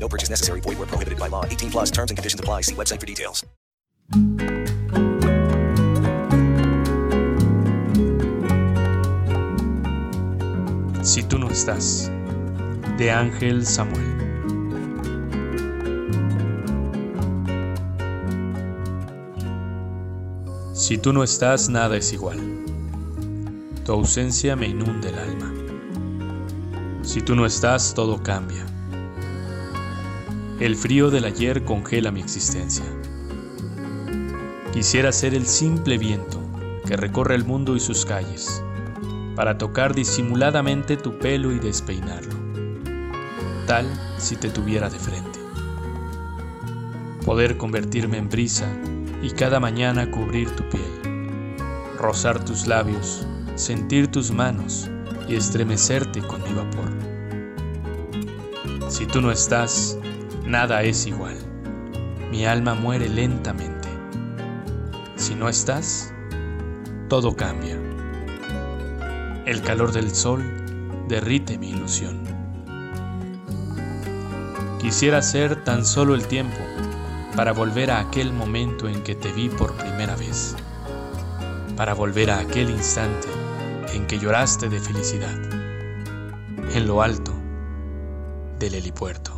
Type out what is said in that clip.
No purchase necessary. Void where prohibited by law. 18 plus terms and conditions apply. See website for details. Si tú no estás, de Ángel Samuel. Si tú no estás, nada es igual. Tu ausencia me inunda el alma. Si tú no estás, todo cambia. El frío del ayer congela mi existencia. Quisiera ser el simple viento que recorre el mundo y sus calles, para tocar disimuladamente tu pelo y despeinarlo, tal si te tuviera de frente. Poder convertirme en brisa y cada mañana cubrir tu piel, rozar tus labios, sentir tus manos y estremecerte con mi vapor. Si tú no estás, nada es igual. Mi alma muere lentamente. Si no estás, todo cambia. El calor del sol derrite mi ilusión. Quisiera ser tan solo el tiempo para volver a aquel momento en que te vi por primera vez, para volver a aquel instante en que lloraste de felicidad, en lo alto del helipuerto.